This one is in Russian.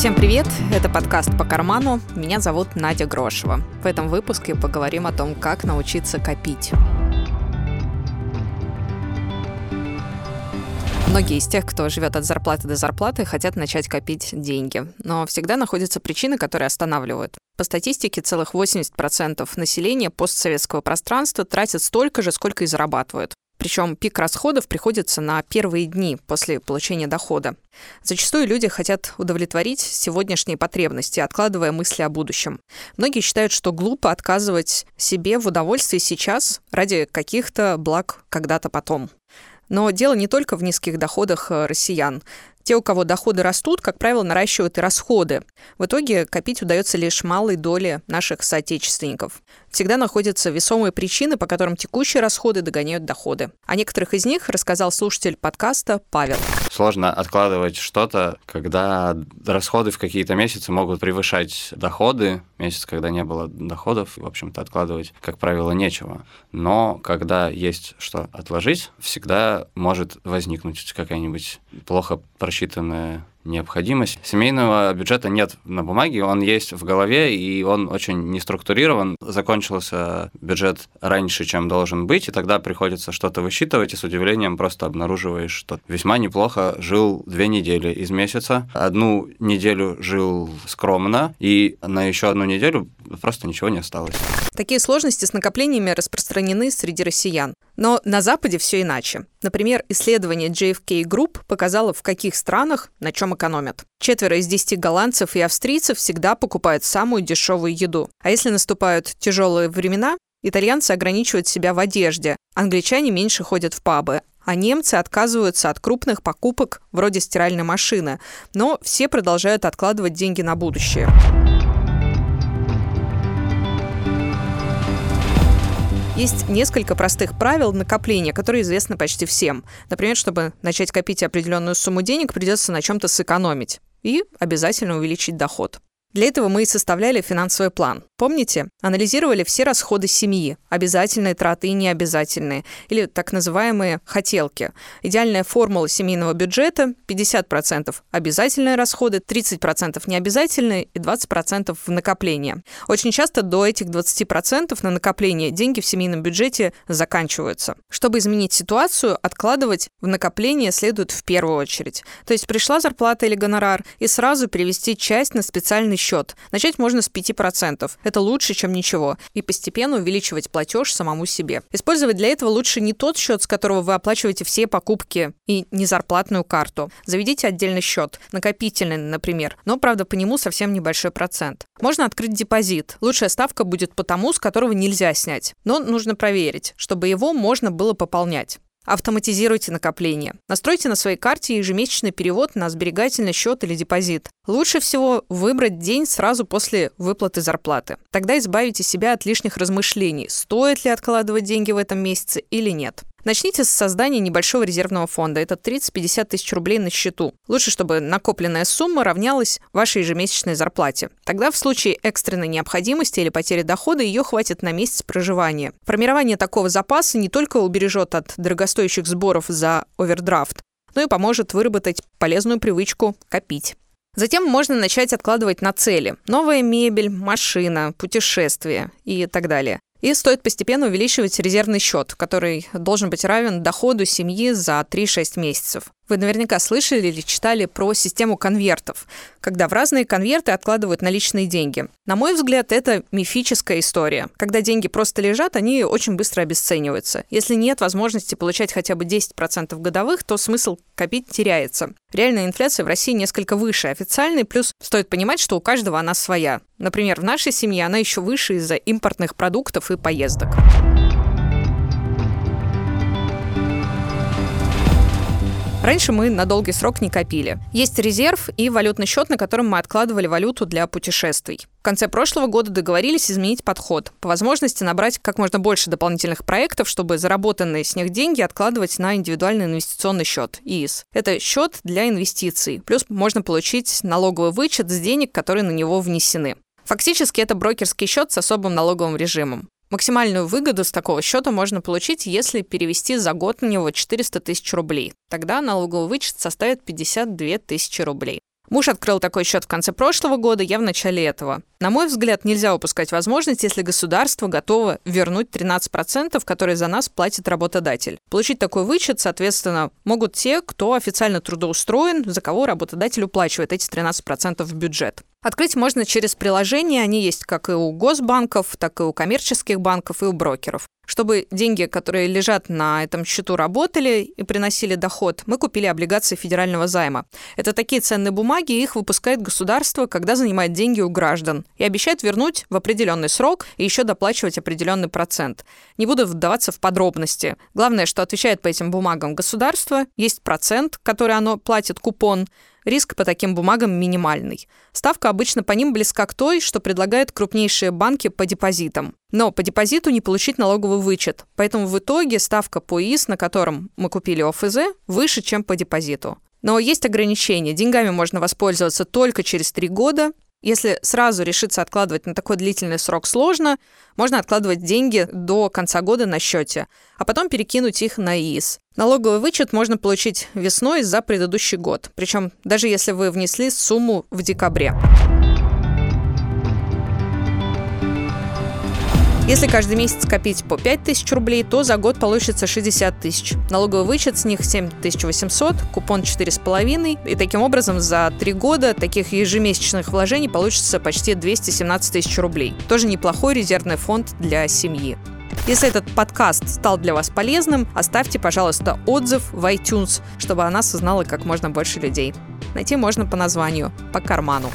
Всем привет! Это подкаст «По карману». Меня зовут Надя Грошева. В этом выпуске поговорим о том, как научиться копить. Многие из тех, кто живет от зарплаты до зарплаты, хотят начать копить деньги. Но всегда находятся причины, которые останавливают. По статистике, целых 80% населения постсоветского пространства тратят столько же, сколько и зарабатывают. Причем пик расходов приходится на первые дни после получения дохода. Зачастую люди хотят удовлетворить сегодняшние потребности, откладывая мысли о будущем. Многие считают, что глупо отказывать себе в удовольствии сейчас ради каких-то благ когда-то потом. Но дело не только в низких доходах э, россиян. Те, у кого доходы растут, как правило, наращивают и расходы. В итоге копить удается лишь малой доле наших соотечественников. Всегда находятся весомые причины, по которым текущие расходы догоняют доходы. О некоторых из них рассказал слушатель подкаста Павел. Сложно откладывать что-то, когда расходы в какие-то месяцы могут превышать доходы. Месяц, когда не было доходов, в общем-то, откладывать, как правило, нечего. Но когда есть что отложить, всегда может возникнуть какая-нибудь плохо просчитанная необходимость. Семейного бюджета нет на бумаге, он есть в голове, и он очень не структурирован. Закончился бюджет раньше, чем должен быть, и тогда приходится что-то высчитывать, и с удивлением просто обнаруживаешь, что весьма неплохо жил две недели из месяца, одну неделю жил скромно, и на еще одну неделю просто ничего не осталось. Такие сложности с накоплениями распространены среди россиян. Но на Западе все иначе. Например, исследование JFK Group показало, в каких странах на чем экономят. Четверо из десяти голландцев и австрийцев всегда покупают самую дешевую еду. А если наступают тяжелые времена, итальянцы ограничивают себя в одежде, англичане меньше ходят в пабы, а немцы отказываются от крупных покупок вроде стиральной машины, но все продолжают откладывать деньги на будущее. Есть несколько простых правил накопления, которые известны почти всем. Например, чтобы начать копить определенную сумму денег, придется на чем-то сэкономить и обязательно увеличить доход. Для этого мы и составляли финансовый план. Помните? Анализировали все расходы семьи, обязательные траты и необязательные, или так называемые хотелки. Идеальная формула семейного бюджета – 50% обязательные расходы, 30% необязательные и 20% в накопление. Очень часто до этих 20% на накопление деньги в семейном бюджете заканчиваются. Чтобы изменить ситуацию, откладывать в накопление следует в первую очередь. То есть пришла зарплата или гонорар, и сразу перевести часть на специальный счет. Начать можно с 5%. Это лучше, чем ничего. И постепенно увеличивать платеж самому себе. Использовать для этого лучше не тот счет, с которого вы оплачиваете все покупки, и не зарплатную карту. Заведите отдельный счет, накопительный, например, но, правда, по нему совсем небольшой процент. Можно открыть депозит. Лучшая ставка будет по тому, с которого нельзя снять. Но нужно проверить, чтобы его можно было пополнять. Автоматизируйте накопление. Настройте на своей карте ежемесячный перевод на сберегательный счет или депозит. Лучше всего выбрать день сразу после выплаты зарплаты. Тогда избавите себя от лишних размышлений, стоит ли откладывать деньги в этом месяце или нет. Начните с создания небольшого резервного фонда. Это 30-50 тысяч рублей на счету. Лучше, чтобы накопленная сумма равнялась вашей ежемесячной зарплате. Тогда в случае экстренной необходимости или потери дохода ее хватит на месяц проживания. Формирование такого запаса не только убережет от дорогостоящих сборов за овердрафт, но и поможет выработать полезную привычку копить. Затем можно начать откладывать на цели. Новая мебель, машина, путешествия и так далее. И стоит постепенно увеличивать резервный счет, который должен быть равен доходу семьи за 3-6 месяцев. Вы наверняка слышали или читали про систему конвертов, когда в разные конверты откладывают наличные деньги. На мой взгляд, это мифическая история. Когда деньги просто лежат, они очень быстро обесцениваются. Если нет возможности получать хотя бы 10% годовых, то смысл копить теряется. Реальная инфляция в России несколько выше официальной, плюс стоит понимать, что у каждого она своя. Например, в нашей семье она еще выше из-за импортных продуктов и поездок. Раньше мы на долгий срок не копили. Есть резерв и валютный счет, на котором мы откладывали валюту для путешествий. В конце прошлого года договорились изменить подход. По возможности набрать как можно больше дополнительных проектов, чтобы заработанные с них деньги откладывать на индивидуальный инвестиционный счет, ИИС. Это счет для инвестиций. Плюс можно получить налоговый вычет с денег, которые на него внесены. Фактически это брокерский счет с особым налоговым режимом. Максимальную выгоду с такого счета можно получить, если перевести за год на него 400 тысяч рублей. Тогда налоговый вычет составит 52 тысячи рублей. Муж открыл такой счет в конце прошлого года, я в начале этого. На мой взгляд, нельзя упускать возможность, если государство готово вернуть 13%, которые за нас платит работодатель. Получить такой вычет, соответственно, могут те, кто официально трудоустроен, за кого работодатель уплачивает эти 13% в бюджет. Открыть можно через приложения, они есть как и у госбанков, так и у коммерческих банков и у брокеров. Чтобы деньги, которые лежат на этом счету, работали и приносили доход, мы купили облигации федерального займа. Это такие ценные бумаги, их выпускает государство, когда занимает деньги у граждан, и обещает вернуть в определенный срок и еще доплачивать определенный процент. Не буду вдаваться в подробности. Главное, что отвечает по этим бумагам государство, есть процент, который оно платит, купон, Риск по таким бумагам минимальный. Ставка обычно по ним близка к той, что предлагают крупнейшие банки по депозитам. Но по депозиту не получить налоговый вычет, поэтому в итоге ставка по ИИС, на котором мы купили ОФЗ, выше, чем по депозиту. Но есть ограничения. Деньгами можно воспользоваться только через три года, если сразу решиться откладывать на такой длительный срок сложно, можно откладывать деньги до конца года на счете, а потом перекинуть их на ИИС. Налоговый вычет можно получить весной за предыдущий год, причем даже если вы внесли сумму в декабре. Если каждый месяц копить по 5 тысяч рублей, то за год получится 60 тысяч. Налоговый вычет с них 7800, купон 4,5. И таким образом за 3 года таких ежемесячных вложений получится почти 217 тысяч рублей. Тоже неплохой резервный фонд для семьи. Если этот подкаст стал для вас полезным, оставьте, пожалуйста, отзыв в iTunes, чтобы она осознала как можно больше людей. Найти можно по названию «По карману».